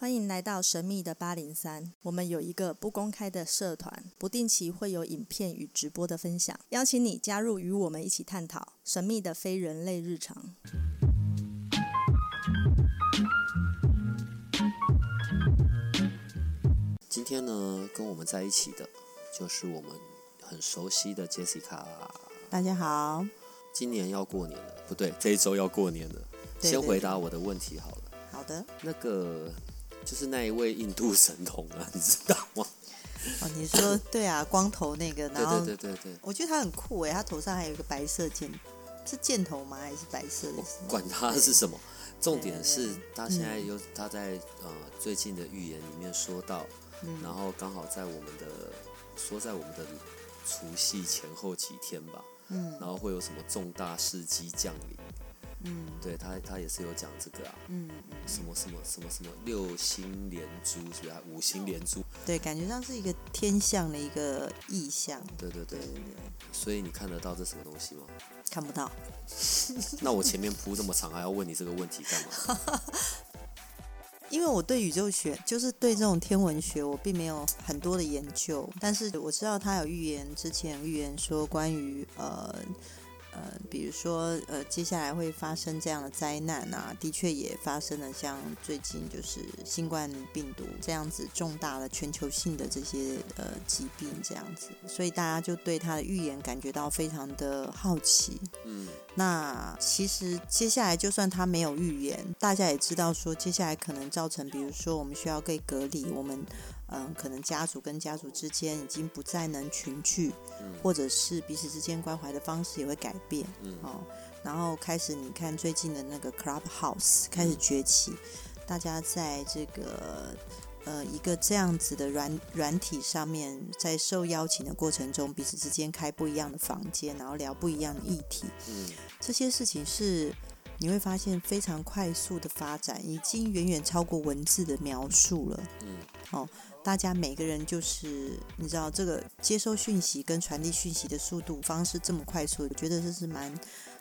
欢迎来到神秘的八零三。我们有一个不公开的社团，不定期会有影片与直播的分享，邀请你加入，与我们一起探讨神秘的非人类日常。今天呢，跟我们在一起的，就是我们很熟悉的 Jessica。大家好，今年要过年了，不对，这一周要过年了。对对先回答我的问题好了。好的。那个就是那一位印度神童啊，你知道吗？哦，你说对啊，光头那个，对然后对对对对，我觉得他很酷诶，他头上还有一个白色箭，是箭头吗？还是白色的管他是什么，重点是对对他现在有他在呃最近的预言里面说到，嗯然后刚好在我们的说在我们的除夕前后几天吧，嗯然后会有什么重大事迹降临。嗯对他，他也是有讲这个啊，嗯，什么什么什么什么六星连珠，是不是啊？五星连珠，对，感觉上是一个天象的一个意象。对对对对，对对，所以你看得到这什么东西吗？看不到。那我前面铺这么长，还要问你这个问题干嘛？因为我对宇宙学，就是对这种天文学，我并没有很多的研究，但是我知道他有预言，之前预言说关于呃呃，比如说呃，接下来会发生这样的灾难啊，的确也发生了，像最近就是新冠病毒这样子重大的全球性的这些呃疾病这样子，所以大家就对他的预言感觉到非常的好奇。嗯，那其实接下来就算他没有预言，大家也知道说，接下来可能造成，比如说我们需要被隔离，我们嗯，可能家族跟家族之间已经不再能群聚，嗯或者是彼此之间关怀的方式也会改变，嗯哦，然后开始你看最近的那个 Clubhouse 开始崛起，大家在这个。呃，一个这样子的软软体上面，在受邀请的过程中，彼此之间开不一样的房间，然后聊不一样的议题。嗯这些事情是你会发现非常快速的发展，已经远远超过文字的描述了。嗯哦大家每个人就是你知道，这个接收讯息跟传递讯息的速度方式这么快速，我觉得这是蛮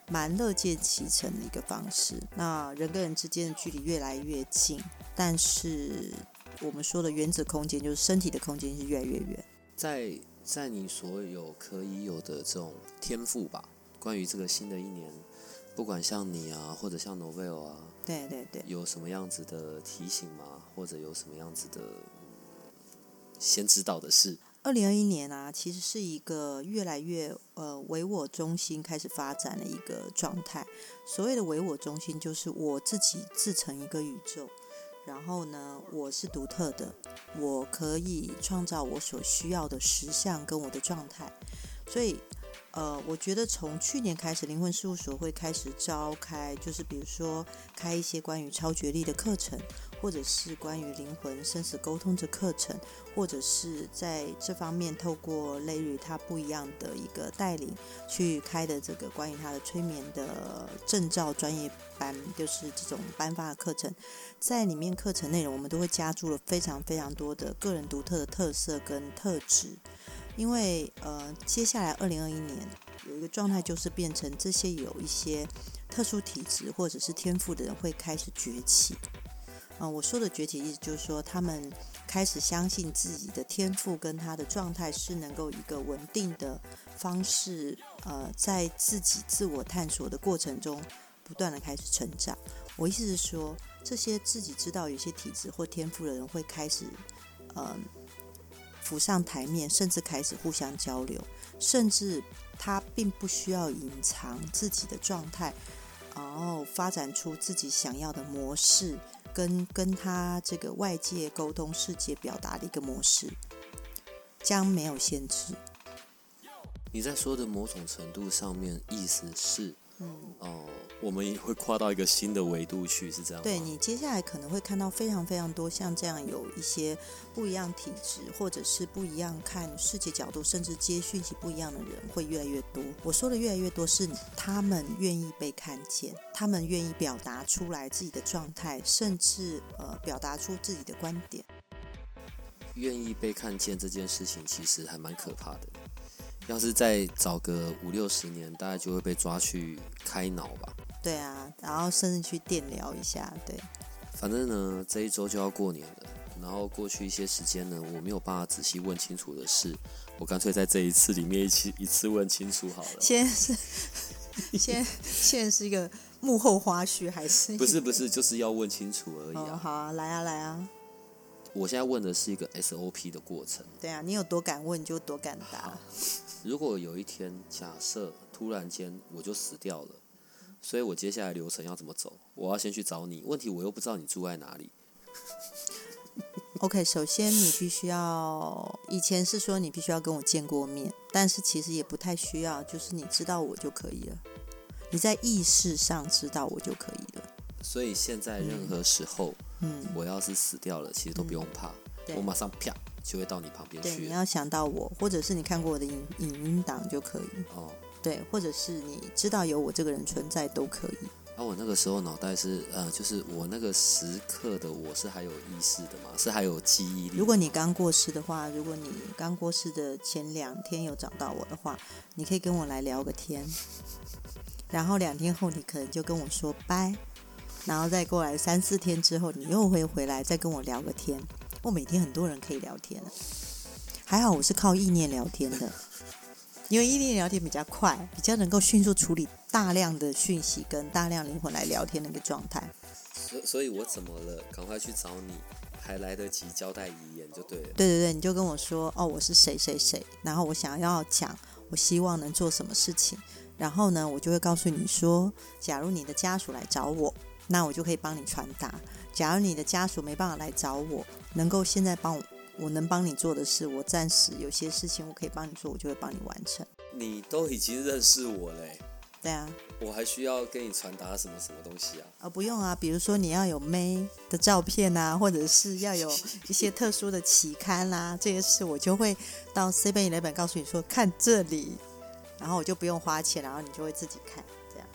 蛮乐见其成的一个方式。那人跟人之间的距离越来越近，但是我们说的原子空间，就是身体的空间是越来越远。在在你所有可以有的这种天赋吧，关于这个新的一年，不管像你啊，或者像 Novel 啊，对对对。有什么样子的提醒吗？或者有什么样子的、嗯先知道的事？二零二一年啊，其实是一个越来越呃唯我中心开始发展的一个状态。所谓的唯我中心，就是我自己自成一个宇宙，然后呢，我是独特的，我可以创造我所需要的实相跟我的状态。所以，呃，我觉得从去年开始，灵魂事务所会开始召开，就是比如说开一些关于超觉力的课程，或者是关于灵魂生死沟通的课程。或者是在这方面透过 Larry 他不一样的一个带领去开的这个关于他的催眠的证照专业班，就是这种颁发的课程，在里面课程内容我们都会加注了非常非常多的个人独特的特色跟特质，因为呃接下来二零二一年有一个状态就是变成这些有一些特殊体质或者是天赋的人会开始崛起。嗯、我说的崛起意思就是说，他们开始相信自己的天赋跟他的状态是能够一个稳定的方式，呃，在自己自我探索的过程中不断的开始成长。我意思是说，这些自己知道有些体质或天赋的人会开始，呃，浮上台面，甚至开始互相交流，甚至他并不需要隐藏自己的状态，然后发展出自己想要的模式。跟跟他这个外界沟通世界表达的一个模式，将没有限制。你在说的某种程度上面，意思是，嗯，哦、我们会跨到一个新的维度去，是这样？对你接下来可能会看到非常非常多像这样有一些不一样体质，或者是不一样看世界角度，甚至接讯息不一样的人会越来越多。我说的越来越多是他们愿意被看见，他们愿意表达出来自己的状态，甚至呃表达出自己的观点。愿意被看见这件事情，其实还蛮可怕的。要是再早个五六十年，大概就会被抓去开脑吧。对啊，然后甚至去电疗一下，对。反正呢，这一周就要过年了，然后过去一些时间呢，我没有办法仔细问清楚的事，我干脆在这一次里面一起一次问清楚好了。现在是现在现在是一个幕后花絮还是？不是不是，就是要问清楚而已。好啊，来啊来啊，我现在问的是一个 SOP 的过程。对啊，你有多敢问就多敢答。如果有一天假设突然间我就死掉了，所以我接下来流程要怎么走？我要先去找你，问题我又不知道你住在哪里。OK，首先你必须要，以前是说你必须要跟我见过面，但是其实也不太需要，就是你知道我就可以了，你在意识上知道我就可以了。所以现在任何时候，嗯，我要是死掉了，其实都不用怕，对。我马上啪就会到你旁边对，去。对。你要想到我，或者是你看过我的影影音档就可以，哦，对，或者是你知道有我这个人存在都可以。啊，我那个时候脑袋是呃，就是我那个时刻的我是还有意识的嘛，是还有记忆力。如果你刚过世的话，如果你刚过世的前两天有找到我的话，你可以跟我来聊个天，然后两天后你可能就跟我说拜，然后再过来三四天之后，你又会回来再跟我聊个天。我每天很多人可以聊天的，还好我是靠意念聊天的，因为意念聊天比较快，比较能够迅速处理大量的讯息跟大量灵魂来聊天的一个状态。所所以，我怎么了？赶快去找你，还来得及交代遗言就对了。对对对，你就跟我说哦，我是谁谁谁，然后我想要讲，我希望能做什么事情，然后呢，我就会告诉你说，假如你的家属来找我，那我就可以帮你传达；假如你的家属没办法来找我，能够现在帮我，我能帮你做的事，我暂时有些事情我可以帮你做，我就会帮你完成。你都已经认识我嘞，对啊，我还需要跟你传达什么什么东西啊？啊，不用啊，比如说你要有妹的照片啊，或者是要有一些特殊的期刊啦、这些事我就会到 Seven Eleven 告诉你说看这里，然后我就不用花钱，然后你就会自己看，这样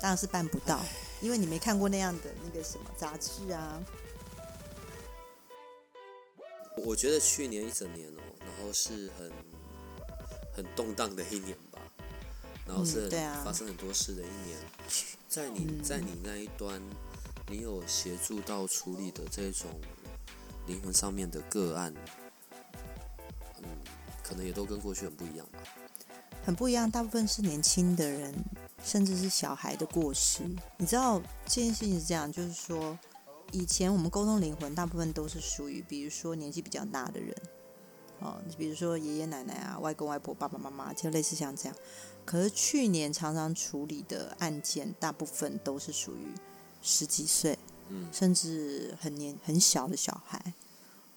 当然是办不到，因为你没看过那样的那个什么杂志啊。我觉得去年一整年哦，然后是很很动荡的一年吧，然后是发生很多事的一年。在你嗯在你那一端，你有协助到处理的这种灵魂上面的个案，嗯，可能也都跟过去很不一样吧。很不一样，大部分是年轻的人，甚至是小孩的过世。你知道这件事情是这样，就是说，以前我们沟通灵魂，大部分都是属于，比如说年纪比较大的人，哦，比如说爷爷奶奶啊、外公外婆、爸爸妈妈，就类似像这样。可是去年常常处理的案件，大部分都是属于十几岁，嗯，甚至很年很小的小孩。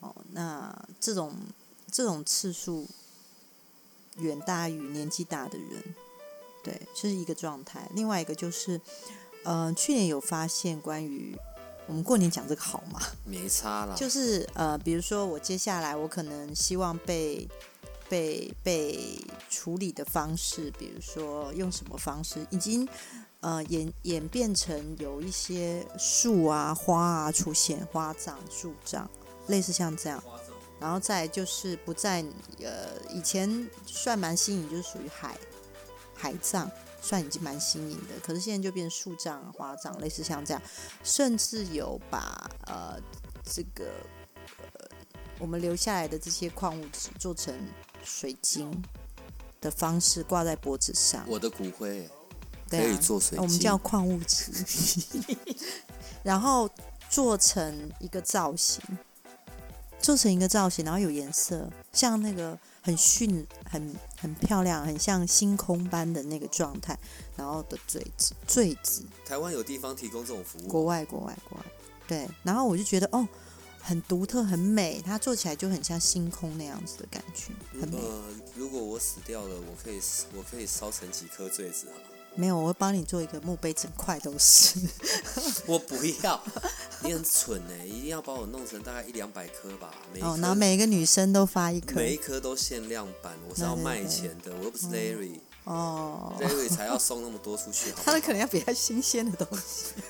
哦，那这种这种次数远大于年纪大的人，对，这是一个状态。另外一个就是，呃，去年有发现关于我们过年讲这个好吗？没差啦。就是呃，比如说我接下来我可能希望被被被处理的方式，比如说用什么方式，已经呃演演变成有一些树啊、花啊出现，花葬、树葬，类似像这样。然后再就是不在呃以前算蛮新颖，就是属于海海葬，算已经蛮新颖的。可是现在就变树葬、花葬，类似像这样，甚至有把呃这个呃我们留下来的这些矿物质做成水晶的方式挂在脖子上，我的骨灰对啊可以做水晶，我们叫矿物质，然后做成一个造型，做成一个造型，然后有颜色，像那个很迅、很很漂亮，很像星空般的那个状态，然后的坠子，坠子，台湾有地方提供这种服务，国外，国外，国外，对，然后我就觉得哦，很独特，很美，它做起来就很像星空那样子的感觉，很美。呃，如果我死掉了，我可以我可以烧成几颗坠子啊？没有，我会帮你做一个墓碑，整块都是。我不要，你很蠢哎、一定要把我弄成大概一两百颗吧，哦，然后每一个女生都发一颗。每一颗都限量版，我是要卖钱的，我又不是 Larry，Larry、哦，Larry 才要送那么多出去，好不好他们可能要比较新鲜的东西。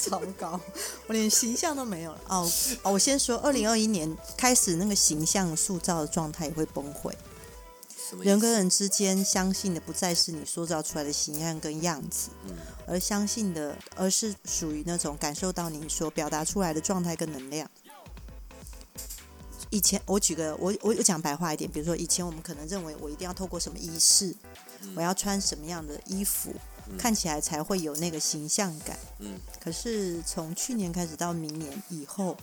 糟糕，我连形象都没有了。哦哦，我先说，二零二一年开始那个形象塑造的状态也会崩溃。人跟人之间相信的不再是你塑造出来的形象跟样子，嗯。而相信的，而是属于那种感受到你所表达出来的状态跟能量。以前我举个我我我讲白话一点，比如说以前我们可能认为我一定要透过什么仪式，嗯。我要穿什么样的衣服，嗯。看起来才会有那个形象感。嗯。可是从去年开始到明年以后，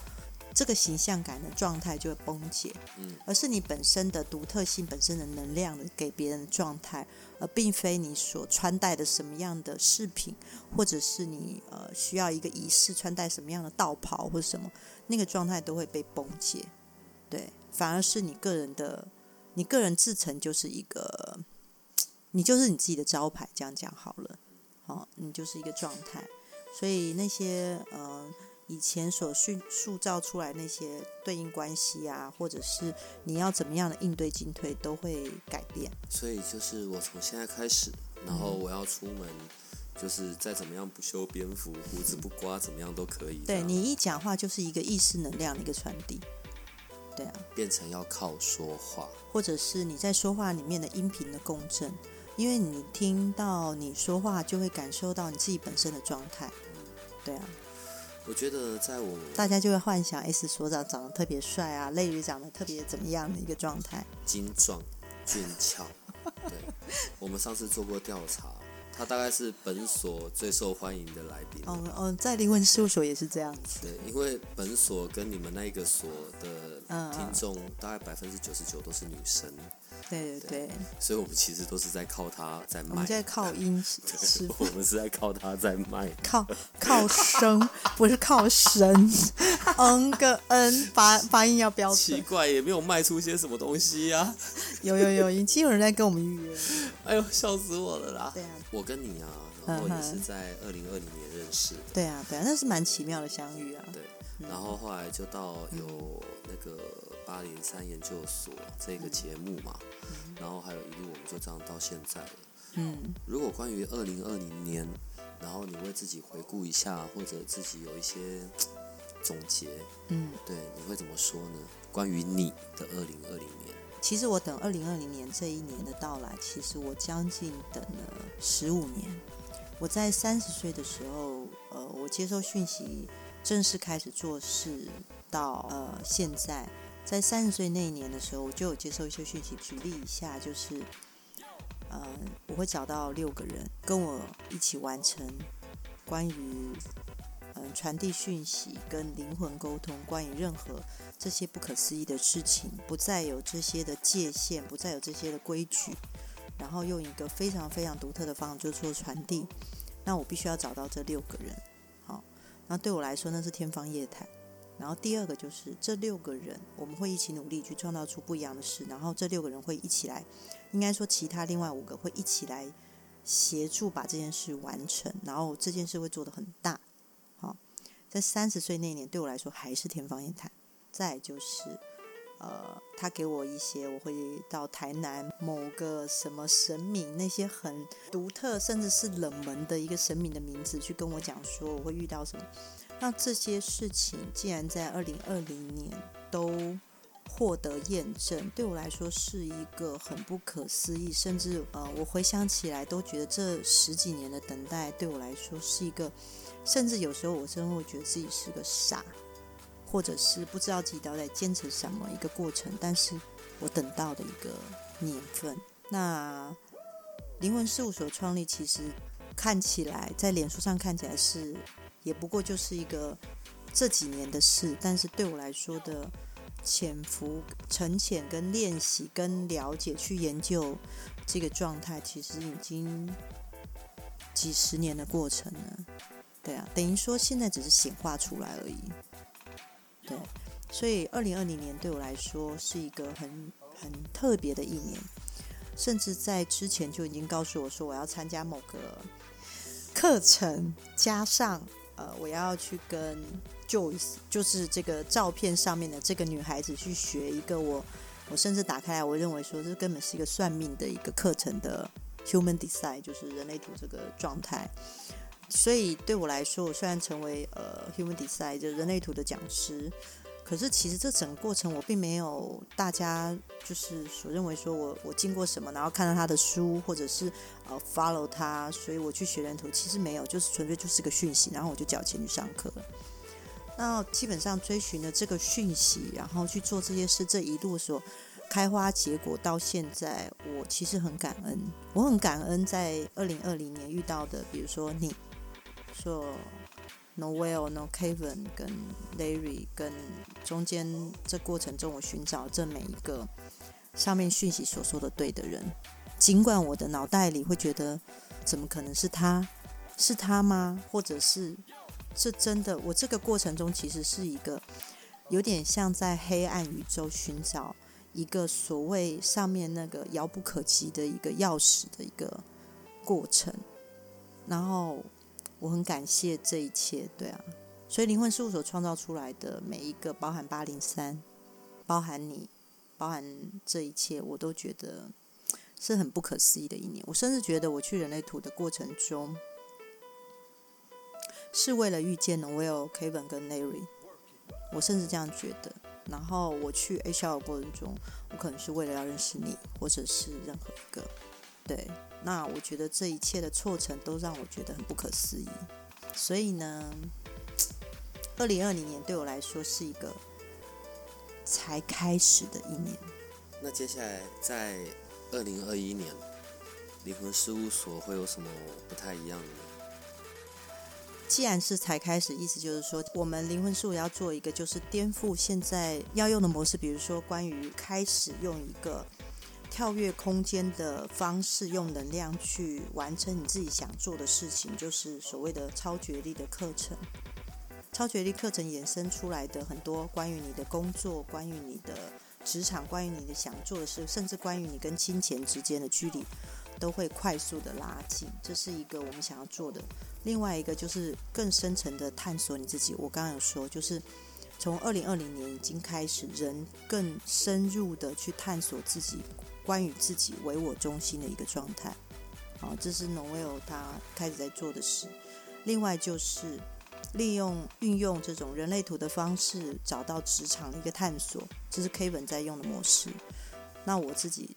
这个形象感的状态就会崩解，嗯而是你本身的独特性、本身的能量的给别人的状态，而并非你所穿戴的什么样的饰品，或者是你呃需要一个仪式穿戴什么样的道袍或者什么，那个状态都会被崩解。对，反而是你个人的，你个人自成就是一个，你就是你自己的招牌，这样讲好了。好、你就是一个状态。所以那些呃以前所塑塑造出来那些对应关系啊，或者是你要怎么样的应对进退，都会改变。所以就是我从现在开始，然后嗯我要出门，就是再怎么样不修边幅，胡子不刮，怎么样都可以。对你一讲话就是一个意识能量的一个传递。对啊，变成要靠说话，或者是你在说话里面的音频的共振，因为你听到你说话，就会感受到你自己本身的状态。对啊，我觉得在我大家就会幻想 S 所长长得特别帅啊，类鱼长得特别怎么样的一个状态。精壮、俊俏。对，我们上次做过调查，他大概是本所最受欢迎的来宾。哦哦，在灵魂事务所也是这样子。对，因为本所跟你们那一个所的嗯嗯听众大概百分之九十九都是女生，对对对，所以我们其实都是在靠他在卖我们。在靠音 我们是在靠他在卖。靠靠声，不是靠神。嗯个嗯发发音要标准。奇怪，也没有卖出些什么东西呀、有有有，已经有人在跟我们预约。哎呦，笑死我了啦！对啊，我跟你啊，然后也是在二零二零年认识的，对啊，对啊，那是蛮奇妙的相遇啊。对。然后后来就到有那个八零三研究所这个节目嘛，然后还有一路我们就这样到现在了。嗯，如果关于二零二零年，然后你为自己回顾一下，或者自己有一些 总结，嗯，对，你会怎么说呢？关于你的二零二零年，其实我等二零二零年这一年的到来，其实我将近等了十五年。我在三十岁的时候，呃，我接受讯息，正式开始做事，到呃现在，在三十岁那一年的时候，我就有接受一些讯息。举例一下，就是，呃，我会找到六个人跟我一起完成关于嗯、传递讯息跟灵魂沟通，关于任何这些不可思议的事情，不再有这些的界限，不再有这些的规矩，然后用一个非常非常独特的方式就做传递。那我必须要找到这六个人，好，那对我来说那是天方夜谭。然后第二个就是这六个人，我们会一起努力去创造出不一样的事，然后这六个人会一起来，应该说其他另外五个会一起来协助把这件事完成，然后这件事会做得很大。好，在三十岁那年对我来说还是天方夜谭。再就是，呃，他给我一些，我会到台南某个什么神明，那些很独特甚至是冷门的一个神明的名字，去跟我讲说我会遇到什么。那这些事情既然在二零二零年都获得验证，对我来说是一个很不可思议，甚至呃，我回想起来都觉得这十几年的等待对我来说是一个，甚至有时候我真的会觉得自己是个傻，或者是不知道自己到底在坚持什么一个过程，但是我等到的一个年份。那灵魂事务所创立，其实看起来在脸书上看起来是，也不过就是一个这几年的事，但是对我来说的潜伏、沉潜、跟练习、跟了解、去研究这个状态，其实已经几十年的过程了。对啊，等于说现在只是显化出来而已。对，所以二零二零年对我来说是一个很很特别的一年，甚至在之前就已经告诉我说我要参加某个课程，加上呃我要去跟 Joyce，就是这个照片上面的这个女孩子去学一个我我甚至打开来，我认为说这根本是一个算命的一个课程的 Human Design，就是人类图这个状态。所以对我来说，我虽然成为呃 Human Design 就人类图的讲师，可是其实这整个过程我并没有大家就是所认为说我我经过什么，然后看到他的书，或者是呃 follow 他，所以我去学人图，其实没有，就是纯粹就是个讯息，然后我就缴钱去上课了。那基本上追寻了这个讯息，然后去做这些事，这一路所开花结果到现在，我其实很感恩，我很感恩在二零二零年遇到的，比如说你，说。Noel、No Kevin 跟 Larry 跟中间这过程中，我寻找这每一个上面讯息所说的对的人，尽管我的脑袋里会觉得，怎么可能是他？是他吗？或者是这真的？我这个过程中其实是一个有点像在黑暗宇宙寻找一个所谓上面那个遥不可及的一个钥匙的一个过程，然后。我很感谢这一切，对啊，所以灵魂事务所创造出来的每一个，包含八零三，包含你，包含这一切，我都觉得是很不可思议的一年。我甚至觉得我去人类图的过程中，是为了遇见 Noel、Kevin 跟 Larry，我甚至这样觉得。然后我去 HR 的过程中，我可能是为了要认识你，或者是任何一个，对。那我觉得这一切的错程都让我觉得很不可思议，所以呢，二零二零年对我来说是一个才开始的一年。那接下来在二零二一年，灵魂事务所会有什么不太一样的？既然是才开始，意思就是说，我们灵魂事务要做一个就是颠覆现在要用的模式，比如说关于开始用一个。跳跃空间的方式，用能量去完成你自己想做的事情，就是所谓的超觉力的课程。超觉力课程衍生出来的很多关于你的工作、关于你的职场、关于你的想做的事，甚至关于你跟金钱之间的距离，都会快速的拉近。这是一个我们想要做的。另外一个就是更深层的探索你自己。我刚刚有说，就是从二零二零年已经开始，人更深入的去探索自己。关于自己唯我中心的一个状态，好，这是 Noel 他开始在做的事。另外就是利用运用这种人类图的方式，找到职场的一个探索，这是 Kevin 在用的模式。那我自己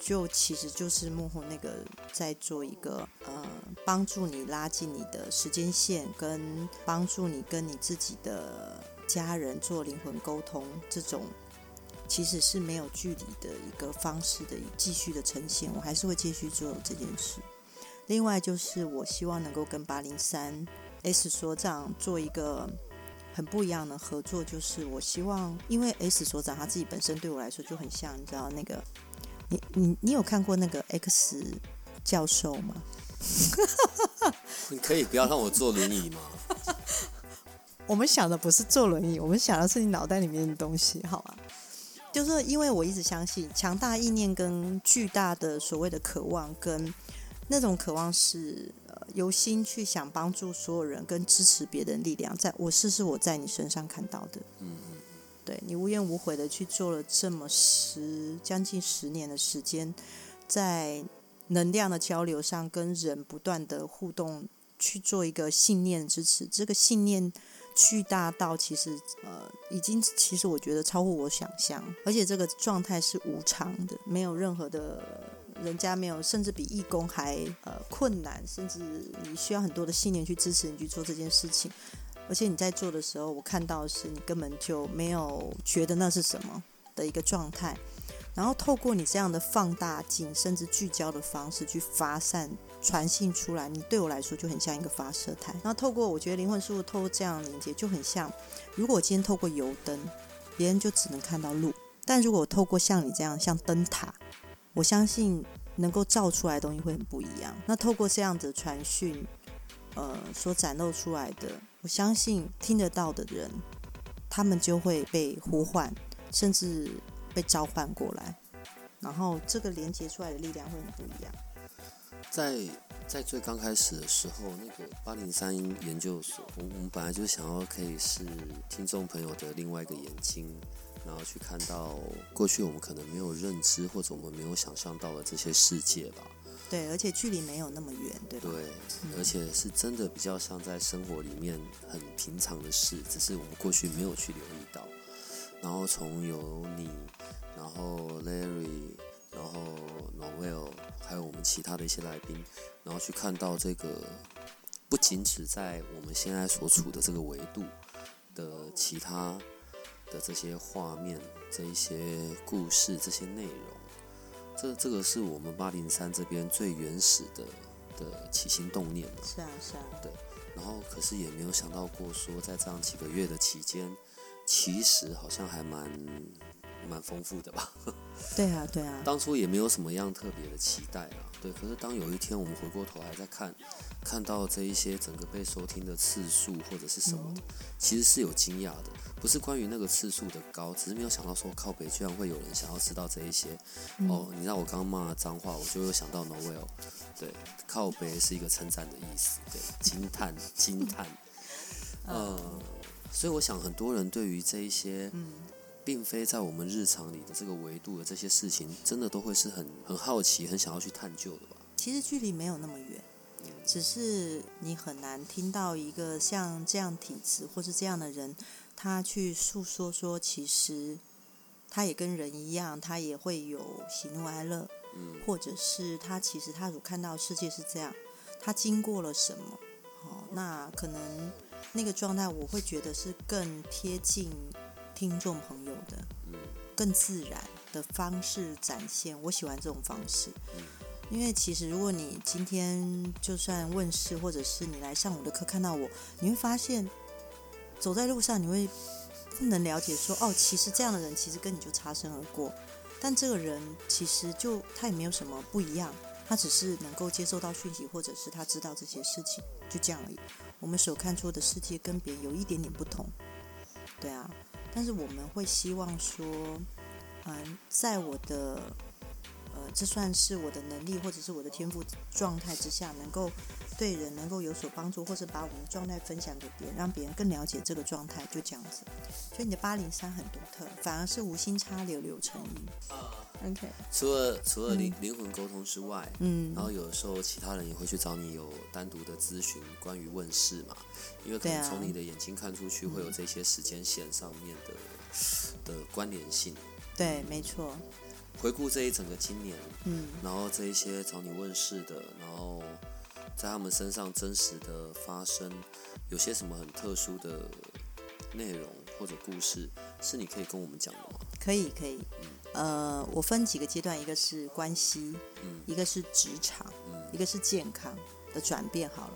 就其实就是幕后那个在做一个呃，帮助你拉近你的时间线，跟帮助你跟你自己的家人做灵魂沟通这种。其实是没有距离的一个方式的继续的呈现，我还是会继续做这件事。另外就是我希望能够跟八零三 S 所长做一个很不一样的合作，就是我希望，因为 S 所长他自己本身对我来说就很像，你知道那个，你你你有看过那个 X 教授吗？你可以不要让我坐轮椅吗？我们想的不是坐轮椅，我们想的是你脑袋里面的东西，好吗？就是因为我一直相信，强大意念跟巨大的所谓的渴望，跟那种渴望是呃由心去想帮助所有人跟支持别人力量，在我试试我在你身上看到的，嗯嗯，对你无怨无悔的去做了这么十将近十年的时间，在能量的交流上跟人不断的互动，去做一个信念支持，这个信念。巨大到其实呃，已经其实我觉得超乎我想象，而且这个状态是无常的，没有任何的，人家没有，甚至比义工还呃困难，甚至你需要很多的信念去支持你去做这件事情，而且你在做的时候，我看到的是你根本就没有觉得那是什么的一个状态。然后透过你这样的放大镜，甚至聚焦的方式去发散、传信出来，你对我来说就很像一个发射台。然后透过我觉得灵魂事物透过这样连接，就很像，如果我今天透过油灯，别人就只能看到路；但如果我透过像你这样像灯塔，我相信能够照出来的东西会很不一样。那透过这样子传讯，呃，所展露出来的，我相信听得到的人，他们就会被呼唤，甚至。被召唤过来，然后这个连接出来的力量会很不一样。在在最刚开始的时候，那个八零三研究所，我我们本来就想要可以是听众朋友的另外一个眼睛，然后去看到过去我们可能没有认知或者我们没有想象到的这些世界吧。对，而且距离没有那么远，对吧？对，而且是真的比较像在生活里面很平常的事，只是我们过去没有去留意到。然后从有你，然后 Larry，然后 Noel，还有我们其他的一些来宾，然后去看到这个，不仅只在我们现在所处的这个维度的其他的这些画面、这一些故事、这些内容。这这个是我们八零三这边最原始的的起心动念嘛？是啊，是啊。对，然后可是也没有想到过说，在这样几个月的期间，其实好像还蛮蛮丰富的吧？对啊，对啊。当初也没有什么样特别的期待啊。对，可是当有一天我们回过头来再看，看到这一些整个被收听的次数或者是什么的，其实是有惊讶的。不是关于那个次数的高，只是没有想到说靠北居然会有人想要知道这一些。哦，你让我刚刚骂脏话，我就又想到 Noel。对，靠北是一个称赞的意思，对，惊叹惊叹。呃，所以我想很多人对于这一些，并非在我们日常里的这个维度的这些事情，真的都会是很很好奇、很想要去探究的吧？其实距离没有那么远，只是你很难听到一个像这样体质或是这样的人。他去诉说说，其实他也跟人一样，他也会有喜怒哀乐，嗯，或者是他其实他所看到世界是这样，他经过了什么？哦，那可能那个状态，我会觉得是更贴近听众朋友的，嗯，更自然的方式展现。我喜欢这种方式，因为其实如果你今天就算问世，或者是你来上我的课看到我，你会发现。走在路上，你会不能了解说哦，其实这样的人其实跟你就擦身而过，但这个人其实就他也没有什么不一样，他只是能够接受到讯息，或者是他知道这些事情，就这样而已。我们所看出的世界跟别人有一点点不同，对啊，但是我们会希望说，嗯，在我的。呃，这算是我的能力，或者是我的天赋状态之下，能够对人能够有所帮助，或是把我们的状态分享给别人，让别人更了解这个状态，就这样子。所以你的八零三很独特，反而是无心插柳柳成荫。OK。除了除了灵灵魂沟通之外，嗯，然后有的时候其他人也会去找你有单独的咨询，关于问世嘛，因为可能从你的眼睛看出去会有这些时间线上面的的关联性。对，没错。回顾这一整个今年，嗯，然后这一些找你问世的，然后在他们身上真实的发生，有些什么很特殊的内容或者故事，是你可以跟我们讲的吗？可以，可以。呃，我分几个阶段，一个是关系，嗯，一个是职场，嗯，一个是健康的转变。好了，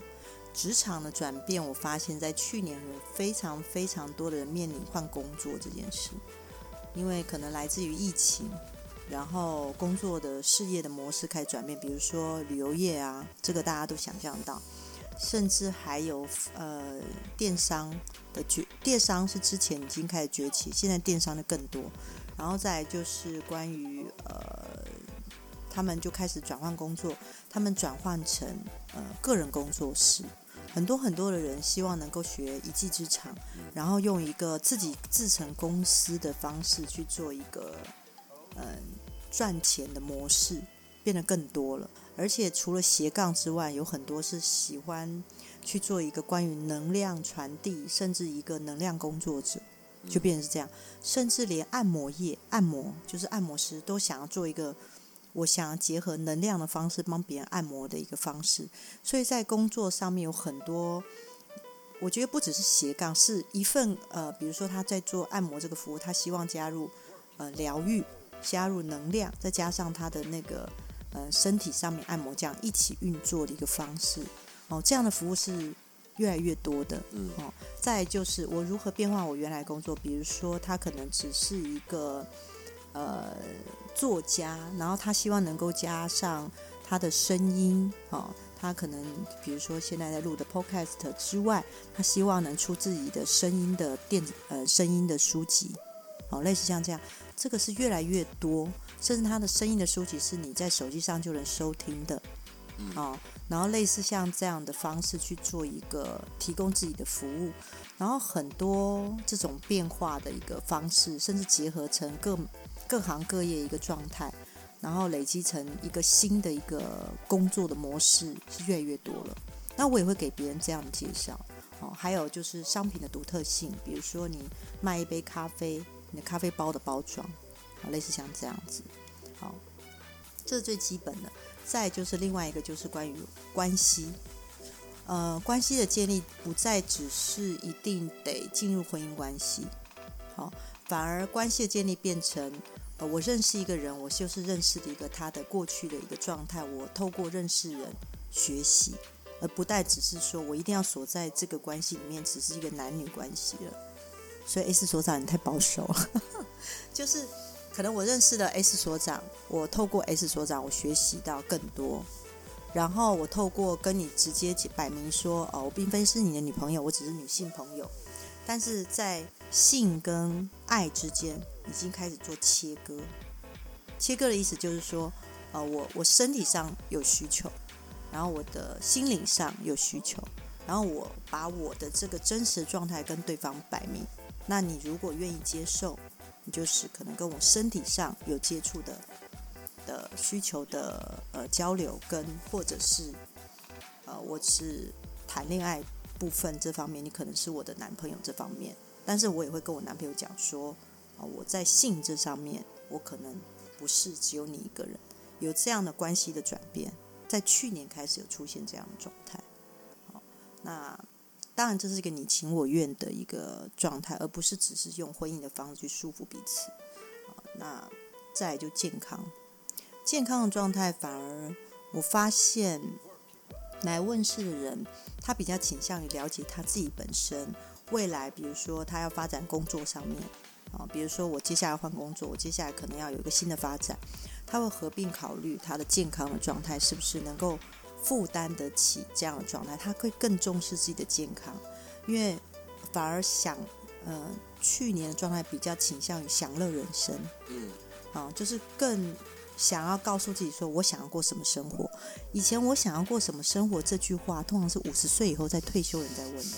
职场的转变，我发现在去年有非常非常多的人面临换工作这件事，因为可能来自于疫情。然后工作的事业的模式开始转变，比如说旅游业啊，这个大家都想象到，甚至还有呃电商的崛，电商是之前已经开始崛起，现在电商的更多。然后再就是关于呃，他们就开始转换工作，他们转换成呃个人工作室，很多很多的人希望能够学一技之长，然后用一个自己自成公司的方式去做一个。嗯，赚钱的模式变得更多了，而且除了斜杠之外，有很多是喜欢去做一个关于能量传递，甚至一个能量工作者，就变成是这样。甚至连按摩业，按摩就是按摩师，都想要做一个，我想要结合能量的方式帮别人按摩的一个方式。所以在工作上面有很多，我觉得不只是斜杠，是一份呃，比如说他在做按摩这个服务，他希望加入呃疗愈。加入能量，再加上他的那个呃身体上面按摩，这样一起运作的一个方式哦，这样的服务是越来越多的。嗯哦，再就是我如何变化我原来工作，比如说他可能只是一个呃作家，然后他希望能够加上他的声音哦，他可能比如说现在在录的 Podcast 之外，他希望能出自己的声音的电子呃声音的书籍，哦，类似像这样。这个是越来越多，甚至他的声音的书籍是你在手机上就能收听的，哦，然后类似像这样的方式去做一个提供自己的服务，然后很多这种变化的一个方式，甚至结合成各各行各业一个状态，然后累积成一个新的一个工作的模式是越来越多了。那我也会给别人这样的介绍哦。还有就是商品的独特性，比如说你卖一杯咖啡，你的咖啡包的包装，啊，类似像这样子。好，这是最基本的。再就是另外一个就是关于关系，呃，关系的建立不再只是一定得进入婚姻关系，好，反而关系的建立变成，呃，我认识一个人，我就是认识的一个他的过去的一个状态，我透过认识人学习，而不再只是说我一定要锁在这个关系里面，只是一个男女关系了。所以 S 所长你太保守了，就是。可能我认识了 S 所长，我透过 S 所长，我学习到更多。然后我透过跟你直接摆明说，哦，我并非是你的女朋友，我只是女性朋友。但是在性跟爱之间已经开始做切割。切割的意思就是说，呃，我我身体上有需求，然后我的心灵上有需求，然后我把我的这个真实状态跟对方摆明。那你如果愿意接受。你就是可能跟我身体上有接触的的需求的呃交流，跟或者是呃我是谈恋爱部分这方面，你可能是我的男朋友这方面，但是我也会跟我男朋友讲说啊我在性这上面我可能不是只有你一个人，有这样的关系的转变，在去年开始有出现这样的状态，好那。当然，这是一个你情我愿的一个状态，而不是只是用婚姻的方式去束缚彼此。啊那再就健康，健康的状态反而我发现来问世的人，他比较倾向于了解他自己本身未来，比如说他要发展工作上面啊，比如说我接下来换工作，我接下来可能要有一个新的发展，他会合并考虑他的健康的状态是不是能够。负担得起这样的状态，他会更重视自己的健康，因为反而想，呃，去年的状态比较倾向于享乐人生，嗯，啊，就是更想要告诉自己说，我想要过什么生活。以前我想要过什么生活这句话，通常是五十岁以后在退休人在问的，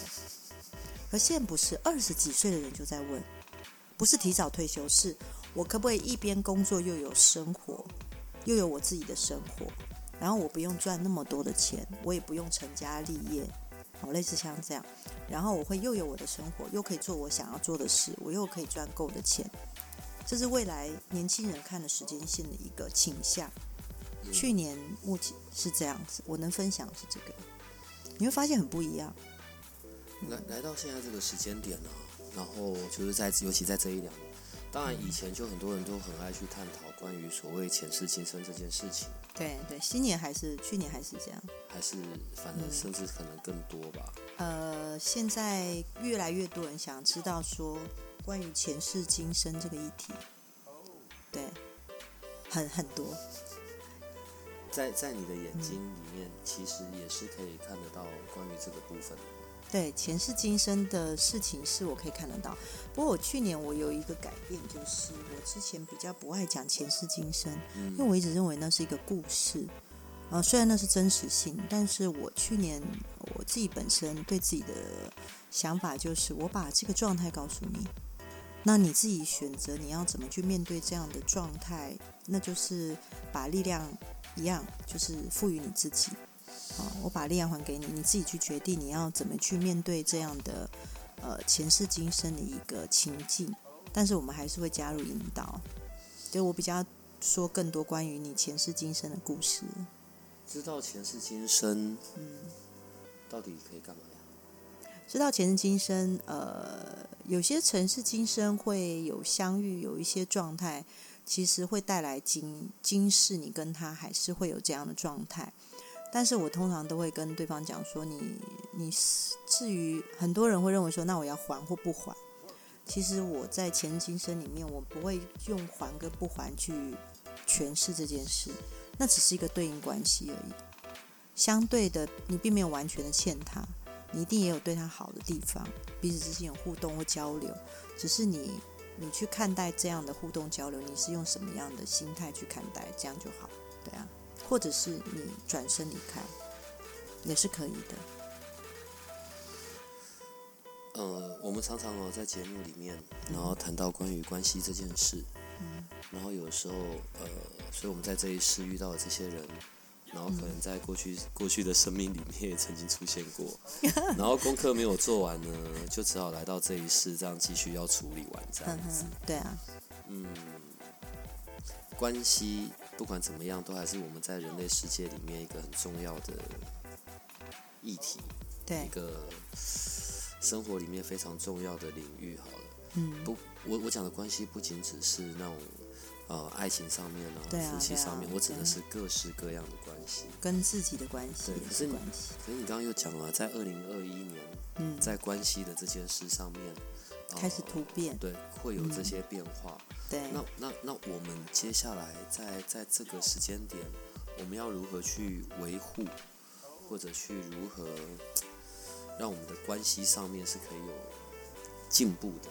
可现在不是二十几岁的人就在问，不是提早退休，是我可不可以一边工作又有生活，又有我自己的生活。然后我不用赚那么多的钱，我也不用成家立业，好类似像这样。然后我会又有我的生活，又可以做我想要做的事，我又可以赚够的钱。这是未来年轻人看的时间线的一个倾向。去年目前是这样子，我能分享是这个，你会发现很不一样。来来到现在这个时间点呢，然后就是在尤其在这一两年，当然以前就很多人都很爱去探讨关于所谓前世今生这件事情。对对，新年还是去年还是这样，还是反正甚至可能更多吧。呃，现在越来越多人想知道说关于前世今生这个议题，对，很很多。在在你的眼睛里面，其实也是可以看得到关于这个部分的。对前世今生的事情是我可以看得到，不过我去年我有一个改变，就是我之前比较不爱讲前世今生，因为我一直认为那是一个故事，呃，虽然那是真实性，但是我去年我自己本身对自己的想法就是，我把这个状态告诉你，那你自己选择你要怎么去面对这样的状态，那就是把力量一样，就是赋予你自己。啊，我把力量还给你，你自己去决定你要怎么去面对这样的呃前世今生的一个情境。但是我们还是会加入引导，就我比较说更多关于你前世今生的故事。知道前世今生，嗯，到底可以干嘛呀？知道前世今生，呃，有些前世今生会有相遇，有一些状态，其实会带来今今世你跟他还是会有这样的状态。但是我通常都会跟对方讲说，你你至于很多人会认为说，那我要还或不还？其实我在前今生里面，我不会用还跟不还去诠释这件事，那只是一个对应关系而已。相对的，你并没有完全的欠他，你一定也有对他好的地方，彼此之间有互动或交流，只是你你去看待这样的互动交流，你是用什么样的心态去看待，这样就好，对啊。或者是你转身离开，也是可以的。呃，我们常常哦在节目里面，然后谈到关于关系这件事，然后有时候，呃，所以我们在这一世遇到的这些人，然后可能在过去过去的生命里面也曾经出现过，然后功课没有做完呢，就只好来到这一世，这样继续要处理完这样子。对啊，嗯，关系不管怎么样，都还是我们在人类世界里面一个很重要的议题，对一，个生活里面非常重要的领域。好了，嗯，不，我我讲的关系不仅只是那种呃爱情上面啊，对啊夫妻对啊上面，我指的是各式各样的关系。跟自己的关系也对可是你关系。可是你刚刚又讲了，在二零二一年，嗯，在关系的这件事上面，呃开始突变，对，会有这嗯些变化。对，那那那我们接下来在在这个时间点，我们要如何去维护，或者去如何让我们的关系上面是可以有进步的？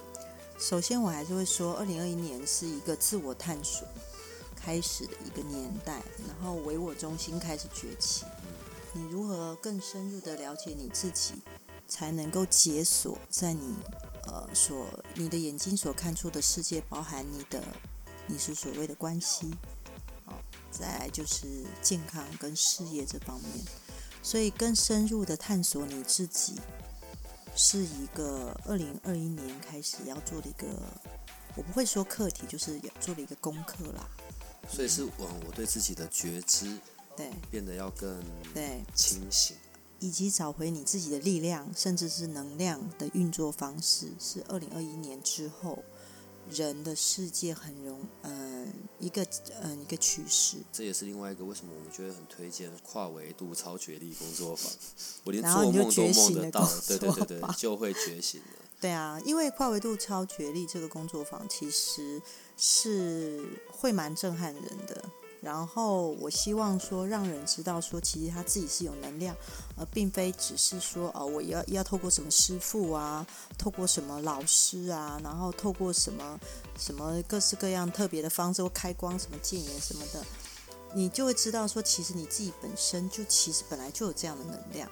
首先我还是会说，二零二一年是一个自我探索开始的一个年代，然后唯我中心开始崛起。你如何更深入的了解你自己，才能够解锁在你呃所你的眼睛所看出的世界，包含你的你是所谓的关系，好、再来就是健康跟事业这方面，所以更深入的探索你自己，是一个二零二一年开始要做的一个，我不会说课题，就是也做了一个功课啦。所以是往我对自己的觉知对变得要更对，清醒。以及找回你自己的力量，甚至是能量的运作方式，是二零二一年之后人的世界很容嗯、一个嗯、一个趋势。这也是另外一个为什么我们觉得很推荐跨维度超觉力工作坊。我连然后你就做梦都梦觉醒了得到，对对对对就会觉醒了。对啊，因为跨维度超觉力这个工作坊其实是会蛮震撼人的。然后我希望说，让人知道说，其实他自己是有能量，而并非只是说，哦，我要要透过什么师傅啊，透过什么老师啊，然后透过什么什么各式各样特别的方式，开光什么戒言什么的，你就会知道说，其实你自己本身就其实本来就有这样的能量，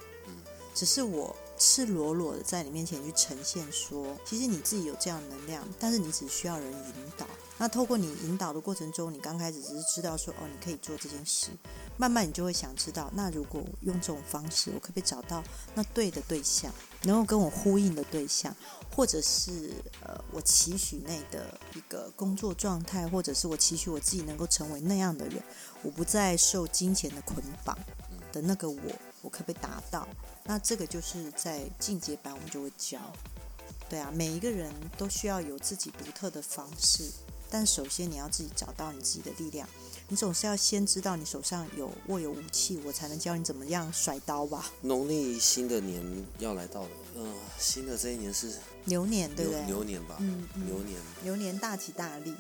只是我赤裸裸的在你面前去呈现说，其实你自己有这样能量，但是你只需要人引导。那透过你引导的过程中，你刚开始只是知道说，哦，你可以做这件事，慢慢你就会想知道，那如果用这种方式，我可不可以找到那对的对象，能够跟我呼应的对象，或者是呃，我期许内的一个工作状态，或者是我期许我自己能够成为那样的人，我不再受金钱的捆绑的那个我，我可不可以达到？那这个就是在进阶班我们就会教。对啊，每一个人都需要有自己独特的方式，但首先你要自己找到你自己的力量。你总是要先知道你手上有握有武器，我才能教你怎么样甩刀吧。农历新的年要来到了，嗯、新的这一年是牛年对不对？牛年吧？嗯嗯牛年，牛年大吉大利，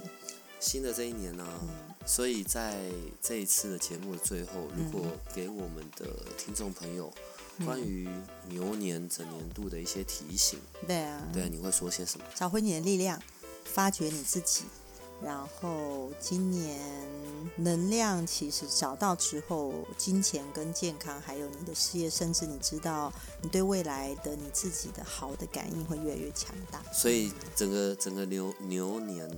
新的这一年呢、嗯所以在这一次的节目的最后，如果给我们的听众朋友嗯关于牛年整年度的一些提醒，对啊，对，你会说些什么？找回你的力量，发掘你自己。然后今年能量其实找到之后，金钱跟健康，还有你的事业，甚至你知道你对未来的你自己的好的感应会越来越强大。所以整个整个牛牛年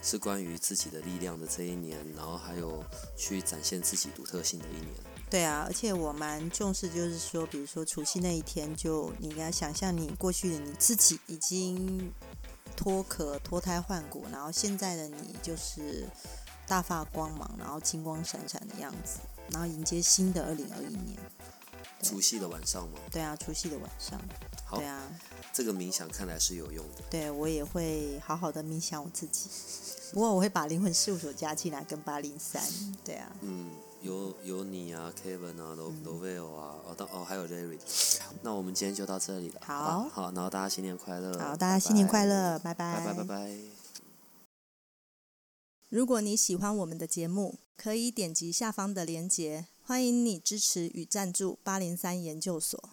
是关于自己的力量的这一年，然后还有去展现自己独特性的一年。对啊，而且我蛮重视，就是说，比如说除夕那一天就，你要想象你过去的你自己已经脱壳、脱胎换骨，然后现在的你就是大发光芒，然后金光闪闪的样子，然后迎接新的二零二一年。除夕的晚上吗？对啊，除夕的晚上。好对，啊，这个冥想看来是有用的。对我也会好好的冥想我自己。不过我会把灵魂事务所加进来，跟八零三。对啊，嗯，有有你啊，Kevin 啊，罗罗威尔啊，哦，当哦还有 Larry。那我们今天就到这里了。好吧好，然后大家新年快乐。好，大家新年快乐，拜拜，拜拜拜拜。如果你喜欢我们的节目，可以点击下方的链接，欢迎你支持与赞助八零三研究所。